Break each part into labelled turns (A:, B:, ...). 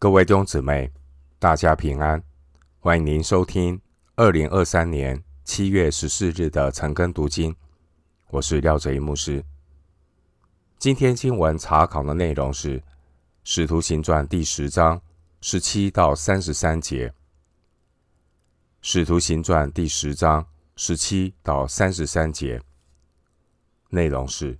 A: 各位弟兄姊妹，大家平安！欢迎您收听二零二三年七月十四日的晨更读经。我是廖哲一牧师。今天经文查考的内容是《使徒行传》第十章十七到三十三节，《使徒行传》第十章十七到三十三节内容是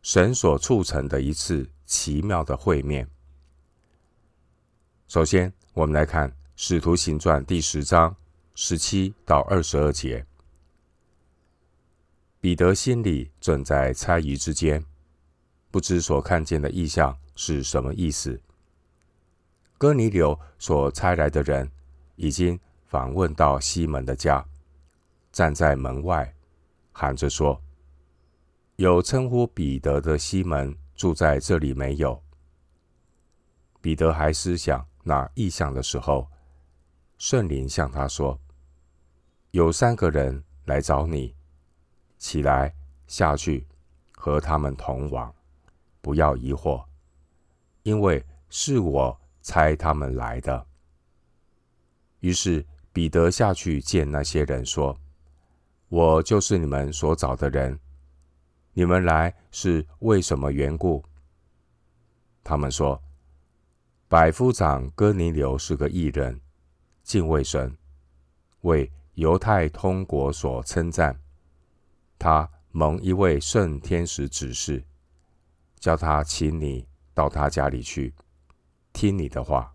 A: 神所促成的一次奇妙的会面。首先，我们来看《使徒行传》第十章十七到二十二节。彼得心里正在猜疑之间，不知所看见的异象是什么意思。哥尼流所差来的人已经访问到西门的家，站在门外，喊着说：“有称呼彼得的西门住在这里没有？”彼得还思想。那异象的时候，圣灵向他说：“有三个人来找你，起来下去，和他们同往，不要疑惑，因为是我差他们来的。”于是彼得下去见那些人，说：“我就是你们所找的人，你们来是为什么缘故？”他们说。百夫长哥尼流是个义人，敬畏神，为犹太通国所称赞。他蒙一位圣天使指示，叫他请你到他家里去，听你的话。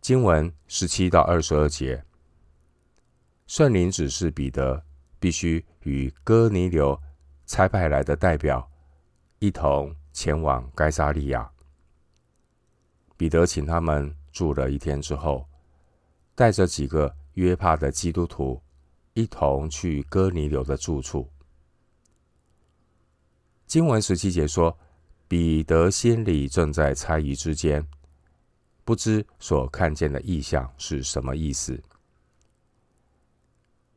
A: 经文十七到二十二节，圣灵指示彼得必须与哥尼流差派来的代表一同前往该撒利亚。彼得请他们住了一天之后，带着几个约帕的基督徒一同去哥尼流的住处。经文十七节说，彼得心里正在猜疑之间，不知所看见的异象是什么意思。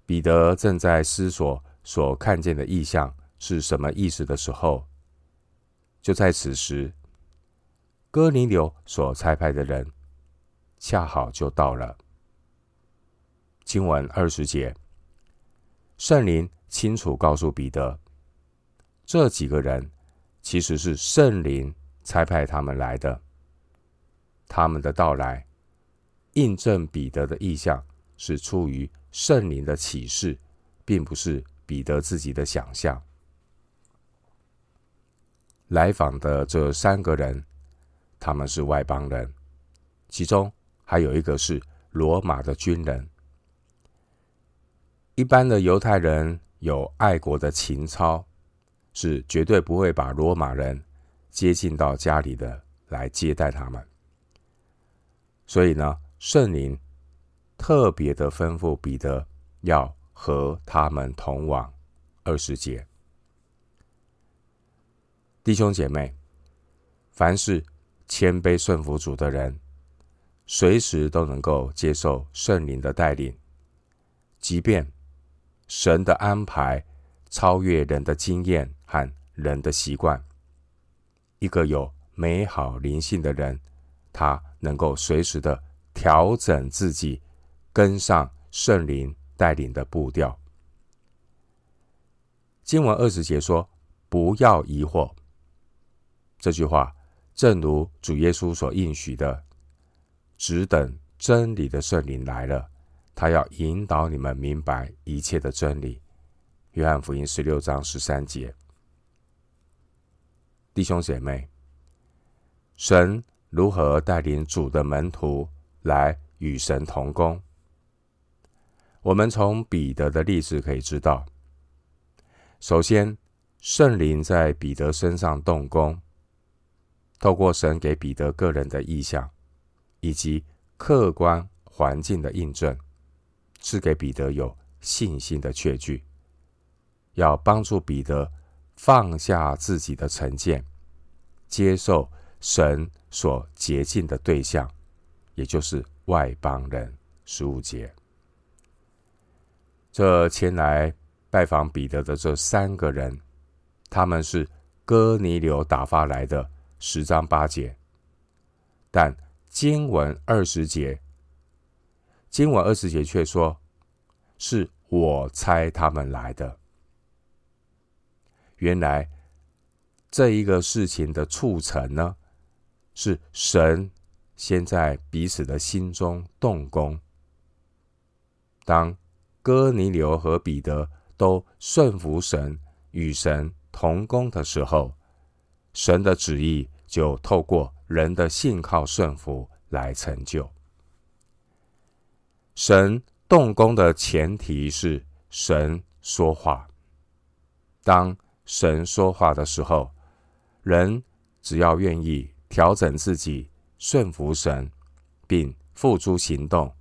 A: 彼得正在思索所看见的异象是什么意思的时候，就在此时。哥尼流所差派的人，恰好就到了。经文二十节，圣灵清楚告诉彼得，这几个人其实是圣灵差派他们来的。他们的到来，印证彼得的意向是出于圣灵的启示，并不是彼得自己的想象。来访的这三个人。他们是外邦人，其中还有一个是罗马的军人。一般的犹太人有爱国的情操，是绝对不会把罗马人接近到家里的来接待他们。所以呢，圣灵特别的吩咐彼得要和他们同往。二十节，弟兄姐妹，凡是。谦卑顺服主的人，随时都能够接受圣灵的带领，即便神的安排超越人的经验和人的习惯。一个有美好灵性的人，他能够随时的调整自己，跟上圣灵带领的步调。经文二十节说：“不要疑惑。”这句话。正如主耶稣所应许的，只等真理的圣灵来了，他要引导你们明白一切的真理。约翰福音十六章十三节，弟兄姐妹，神如何带领主的门徒来与神同工？我们从彼得的例子可以知道，首先，圣灵在彼得身上动工。透过神给彼得个人的意象，以及客观环境的印证，赐给彼得有信心的确据，要帮助彼得放下自己的成见，接受神所洁净的对象，也就是外邦人。十五节，这前来拜访彼得的这三个人，他们是哥尼流打发来的。十章八节，但经文二十节，经文二十节却说：“是我差他们来的。”原来这一个事情的促成呢，是神先在彼此的心中动工。当哥尼流和彼得都顺服神，与神同工的时候，神的旨意就透过人的信靠顺服来成就。神动工的前提是神说话。当神说话的时候，人只要愿意调整自己，顺服神，并付诸行动，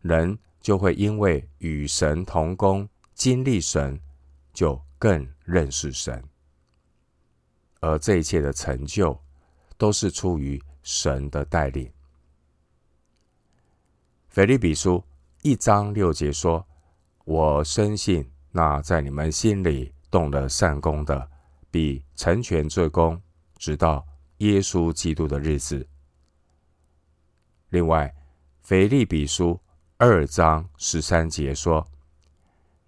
A: 人就会因为与神同工，经历神，就更认识神。而这一切的成就，都是出于神的带领。腓立比书一章六节说：“我深信那在你们心里。”动了善工的，必成全这工，直到耶稣基督的日子。另外，腓立比书二章十三节说：“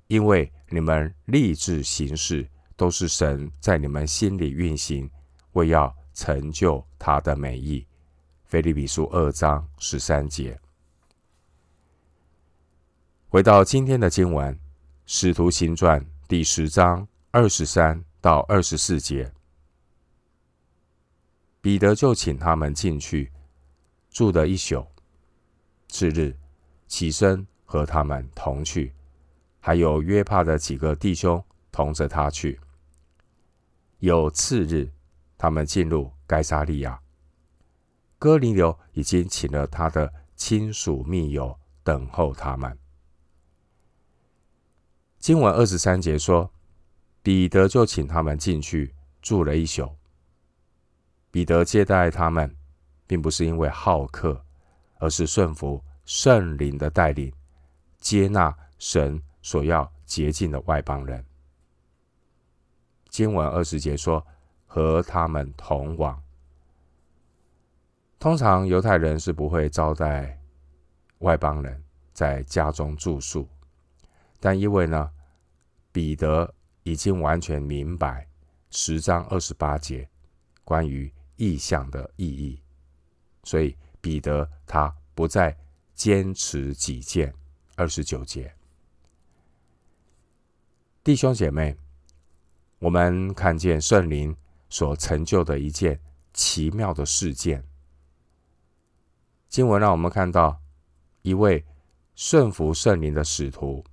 A: 因为你们立志行事，都是神在你们心里运行，为要成就他的美意。”腓立比书二章十三节。回到今天的经文，《使徒行传》第十章。二十三到二十四节，彼得就请他们进去住了一宿。次日起身和他们同去，还有约帕的几个弟兄同着他去。有次日，他们进入该撒利亚，哥尼流已经请了他的亲属密友等候他们。经文二十三节说。彼得就请他们进去住了一宿。彼得接待他们，并不是因为好客，而是顺服圣灵的带领，接纳神所要洁净的外邦人。经文二十节说：“和他们同往。”通常犹太人是不会招待外邦人在家中住宿，但因为呢，彼得。已经完全明白十章二十八节关于异象的意义，所以彼得他不再坚持己见。二十九节，弟兄姐妹，我们看见圣灵所成就的一件奇妙的事件。经文让我们看到一位顺服圣灵的使徒，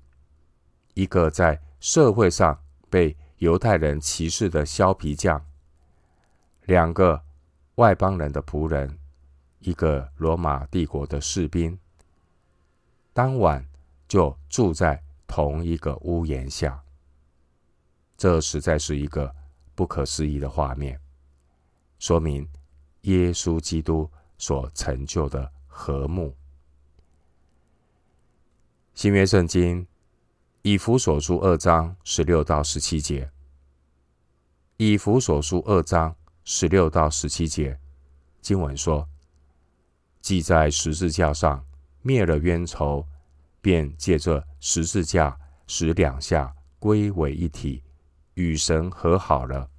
A: 一个在社会上。被犹太人歧视的削皮匠，两个外邦人的仆人，一个罗马帝国的士兵，当晚就住在同一个屋檐下。这实在是一个不可思议的画面，说明耶稣基督所成就的和睦。新约圣经。以弗所书二章十六到十七节，以弗所书二章十六到十七节经文说：“既在十字架上灭了冤仇，便借着十字架使两下归为一体，与神和好了，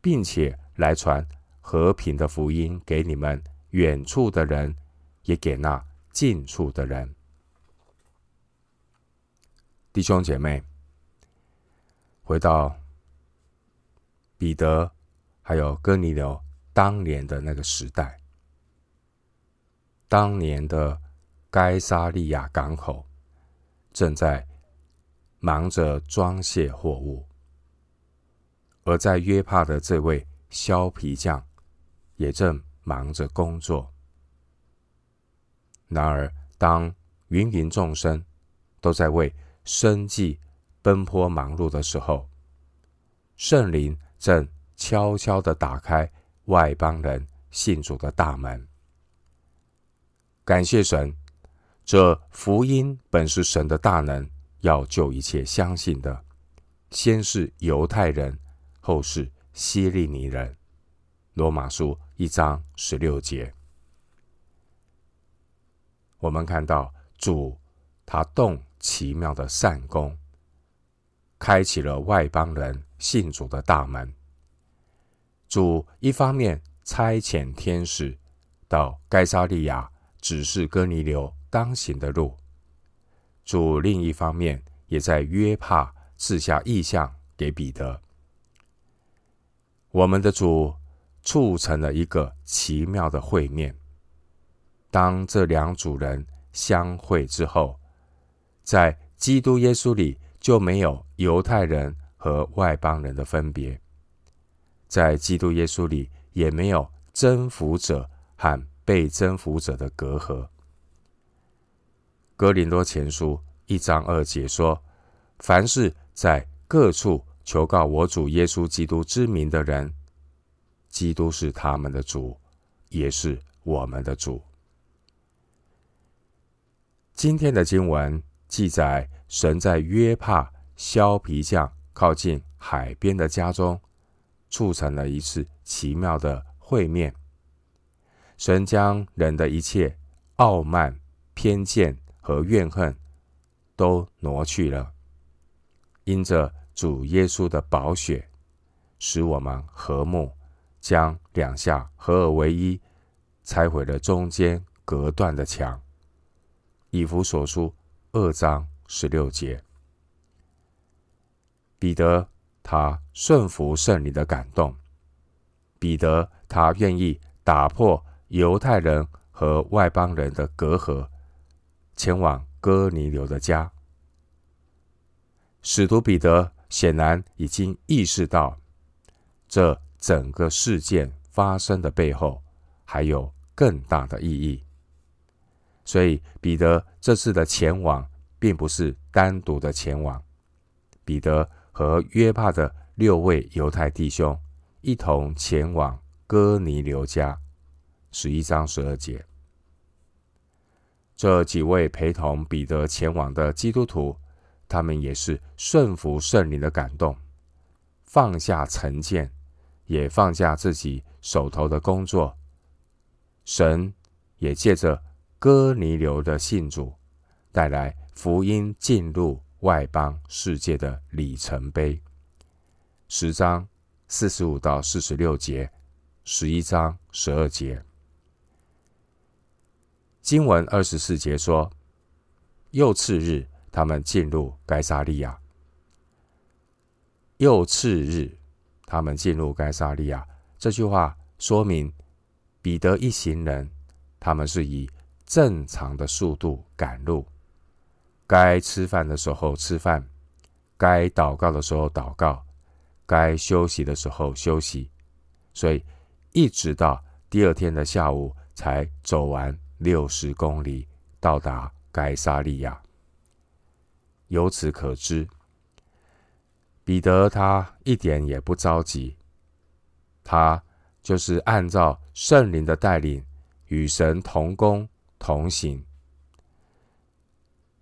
A: 并且来传和平的福音给你们远处的人，也给那近处的人。”弟兄姐妹，回到彼得还有哥尼流当年的那个时代，当年的该撒利亚港口正在忙着装卸货物，而在约帕的这位削皮匠也正忙着工作。然而，当芸芸众生都在为生计奔波忙碌的时候，圣灵正悄悄地打开外邦人信主的大门。感谢神，这福音本是神的大能，要救一切相信的，先是犹太人，后是希利尼人。罗马书一章十六节。我们看到主他动奇妙的善工，开启了外邦人信主的大门。主一方面差遣天使到该沙利亚，指示哥尼流当行的路；主另一方面也在约帕赐下意象给彼得。我们的主促成了一个奇妙的会面。当这两组人相会之后，在基督耶稣里就没有犹太人和外邦人的分别，在基督耶稣里也没有征服者和被征服者的隔阂。哥林多前书一章二节说：“凡是在各处求告我主耶稣基督之名的人，基督是他们的主，也是我们的主。”今天的经文。记载神在约帕削皮匠靠近海边的家中，促成了一次奇妙的会面。神将人的一切傲慢、偏见和怨恨都挪去了，因着主耶稣的宝血，使我们和睦，将两下合而为一，拆毁了中间隔断的墙。以弗所书。二章十六节，彼得他顺服圣灵的感动，彼得他愿意打破犹太人和外邦人的隔阂，前往哥尼流的家。使徒彼得显然已经意识到，这整个事件发生的背后还有更大的意义。所以，彼得这次的前往，并不是单独的前往。彼得和约帕的六位犹太弟兄一同前往哥尼流家。十一章十二节，这几位陪同彼得前往的基督徒，他们也是顺服圣灵的感动，放下成见，也放下自己手头的工作。神也借着。哥尼流的信主，带来福音进入外邦世界的里程碑。十章四十五到四十六节，十一章十二节。经文二十四节说：“又次日，他们进入该撒利亚。”又次日，他们进入该撒利亚。这句话说明彼得一行人，他们是以正常的速度赶路，该吃饭的时候吃饭，该祷告的时候祷告，该休息的时候休息，所以一直到第二天的下午才走完六十公里，到达该撒利亚。由此可知，彼得他一点也不着急，他就是按照圣灵的带领，与神同工。同行。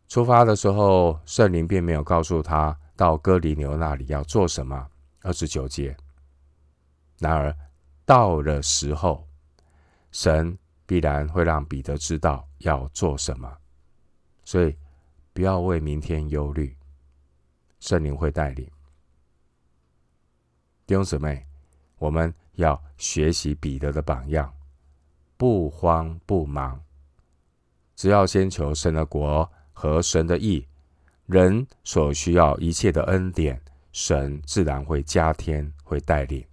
A: 出发的时候，圣灵并没有告诉他到哥尼流那里要做什么。二十九节。然而到了时候，神必然会让彼得知道要做什么，所以不要为明天忧虑，圣灵会带领。弟兄姊妹，我们要学习彼得的榜样，不慌不忙。只要先求神的国和神的义，人所需要一切的恩典，神自然会加添，会带领。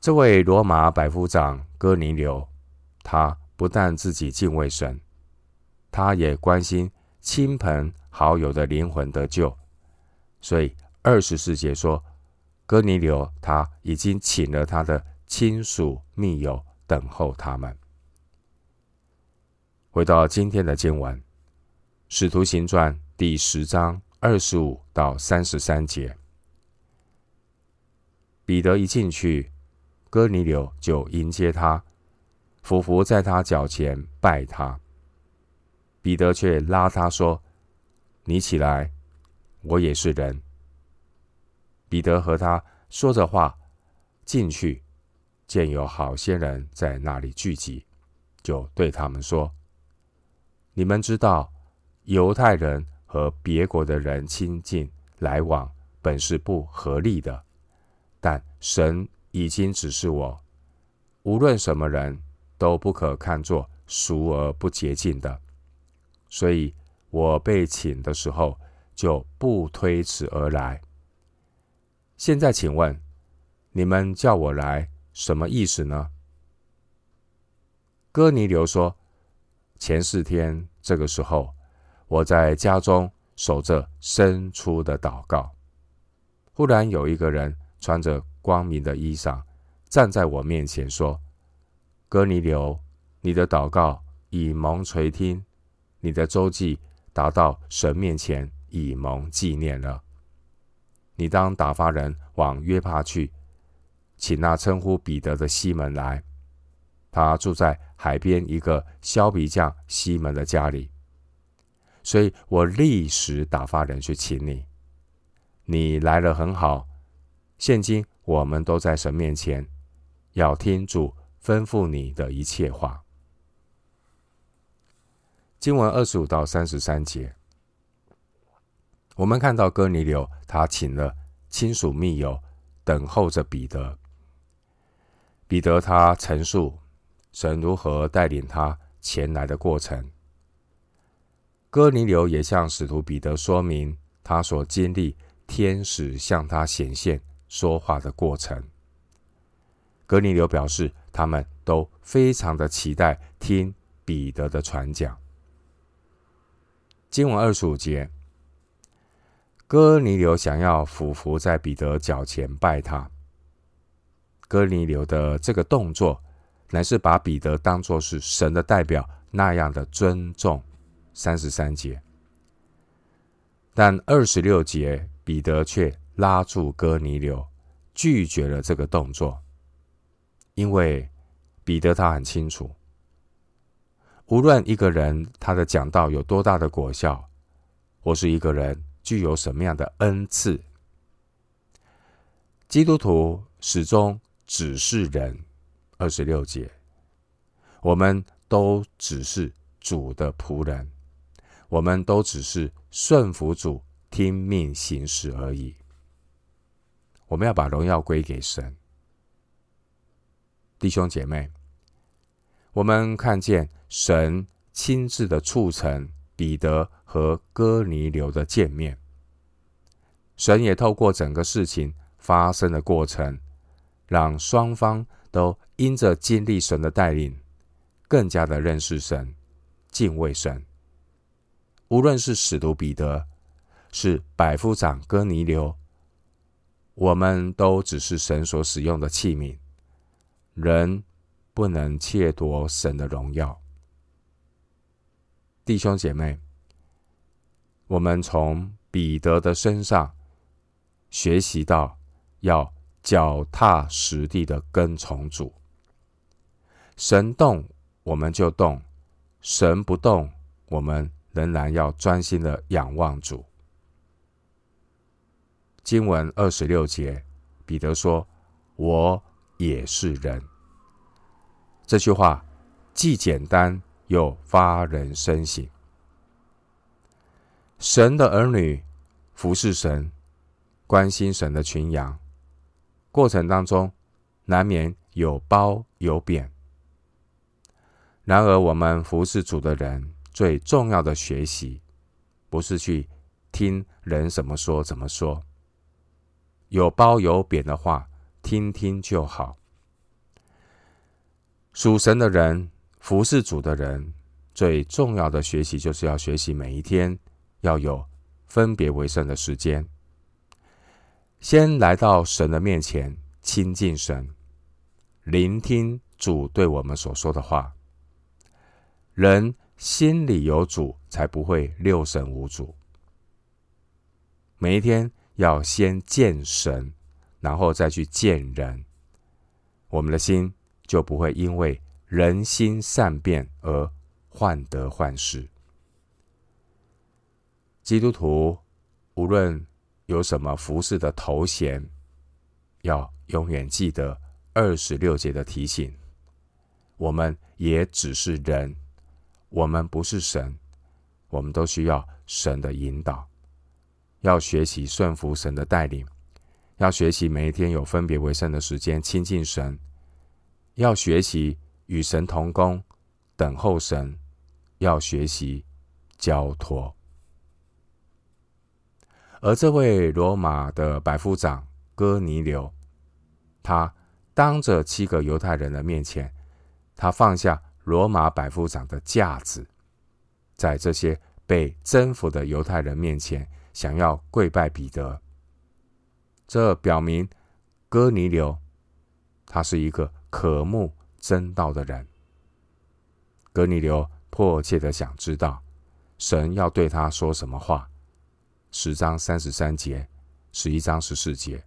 A: 这位罗马百夫长哥尼流，他不但自己敬畏神，他也关心亲朋好友的灵魂得救。所以二十四节说，哥尼流他已经请了他的亲属密友等候他们。回到今天的经文，《使徒行传》第十章二十五到三十三节。彼得一进去，哥尼流就迎接他，俯伏在他脚前拜他。彼得却拉他说：“你起来，我也是人。”彼得和他说着话，进去，见有好些人在那里聚集，就对他们说。你们知道，犹太人和别国的人亲近来往，本是不合理的。但神已经指示我，无论什么人都不可看作俗而不洁净的。所以我被请的时候，就不推辞而来。现在请问，你们叫我来，什么意思呢？哥尼流说，前四天这个时候，我在家中守着生出的祷告，忽然有一个人穿着光明的衣裳，站在我面前说：“哥尼流，你的祷告已蒙垂听。”你的周记达到神面前，以蒙纪念了。你当打发人往约帕去，请那称呼彼得的西门来。他住在海边一个削皮匠西门的家里，所以我立时打发人去请你。你来了很好。现今我们都在神面前，要听主吩咐你的一切话。经文二十五到三十三节，我们看到哥尼流他请了亲属密友，等候着彼得。彼得他陈述神如何带领他前来的过程。哥尼流也向使徒彼得说明他所经历天使向他显现说话的过程。哥尼流表示，他们都非常的期待听彼得的传讲。经文二十五节，哥尼流想要俯伏在彼得脚前拜他。哥尼流的这个动作，乃是把彼得当作是神的代表那样的尊重。三十三节，但二十六节，彼得却拉住哥尼流，拒绝了这个动作，因为彼得他很清楚。无论一个人他的讲道有多大的果效，或是一个人具有什么样的恩赐，基督徒始终只是人。二十六节，我们都只是主的仆人，我们都只是顺服主、听命行事而已。我们要把荣耀归给神，弟兄姐妹。我们看见神亲自的促成彼得和哥尼流的见面，神也透过整个事情发生的过程，让双方都因着经历神的带领，更加的认识神、敬畏神。无论是使徒彼得，是百夫长哥尼流，我们都只是神所使用的器皿，人。不能窃夺神的荣耀，弟兄姐妹，我们从彼得的身上学习到要脚踏实地的跟从主。神动，我们就动；神不动，我们仍然要专心的仰望主。经文二十六节，彼得说：“我也是人。”这句话既简单又发人深省。神的儿女服侍神，关心神的群羊，过程当中难免有褒有贬。然而，我们服侍主的人最重要的学习，不是去听人怎么说怎么说，有褒有贬的话，听听就好。属神的人，服侍主的人，最重要的学习就是要学习每一天要有分别为圣的时间，先来到神的面前亲近神，聆听主对我们所说的话。人心里有主，才不会六神无主。每一天要先见神，然后再去见人，我们的心。就不会因为人心善变而患得患失。基督徒无论有什么服侍的头衔，要永远记得二十六节的提醒。我们也只是人，我们不是神，我们都需要神的引导，要学习顺服神的带领，要学习每一天有分别为圣的时间亲近神，要学习与神同工，等候神，要学习交托。而这位罗马的百夫长哥尼流，他当着七个犹太人的面前，他放下罗马百夫长的架子，在这些被征服的犹太人面前，想要跪拜彼得。这表明哥尼流他是一个渴慕真道的人。哥尼流迫切的想知道神要对他说什么话。十章三十三节，十一章十四节。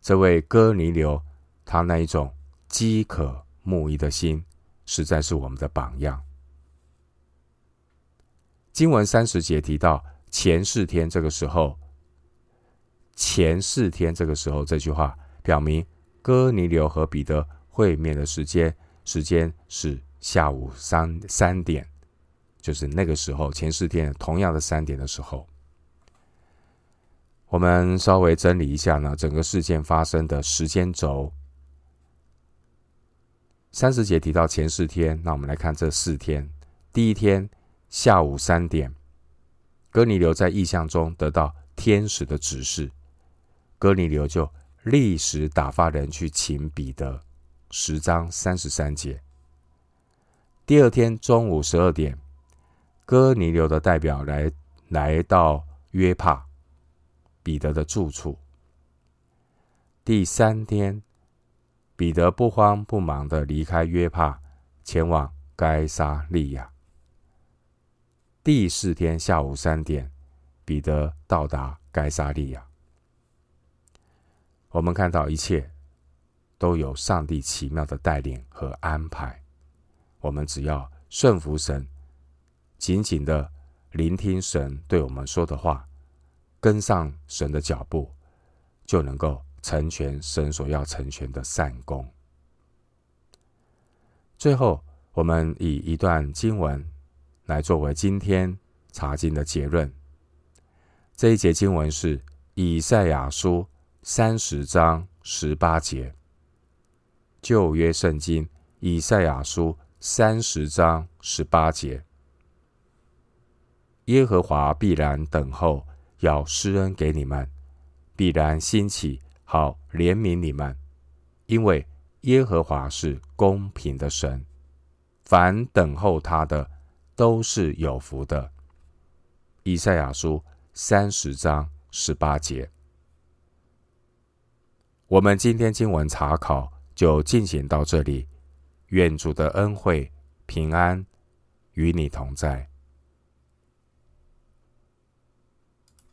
A: 这位哥尼流，他那一种饥渴慕义的心，实在是我们的榜样。经文三十节提到前四天，这个时候，前四天这个时候，这句话表明哥尼流和彼得会面的时间，时间是下午三三点。就是那个时候，前四天同样的三点的时候，我们稍微整理一下呢，整个事件发生的时间轴。三十节提到前四天，那我们来看这四天。第一天下午三点，哥尼流在异象中得到天使的指示，哥尼流就立时打发人去请彼得。十章三十三节。第二天中午十二点。哥尼流的代表来来到约帕彼得的住处。第三天，彼得不慌不忙的离开约帕，前往该撒利亚。第四天下午三点，彼得到达该撒利亚。我们看到一切都有上帝奇妙的带领和安排，我们只要顺服神。紧紧的聆听神对我们说的话，跟上神的脚步，就能够成全神所要成全的善功。最后，我们以一段经文来作为今天查经的结论。这一节经文是以赛亚书三十章十八节，旧约圣经以赛亚书三十章十八节。耶和华必然等候，要施恩给你们；必然兴起，好怜悯你们。因为耶和华是公平的神，凡等候他的，都是有福的。以赛亚书三十章十八节。我们今天经文查考就进行到这里，愿主的恩惠平安与你同在。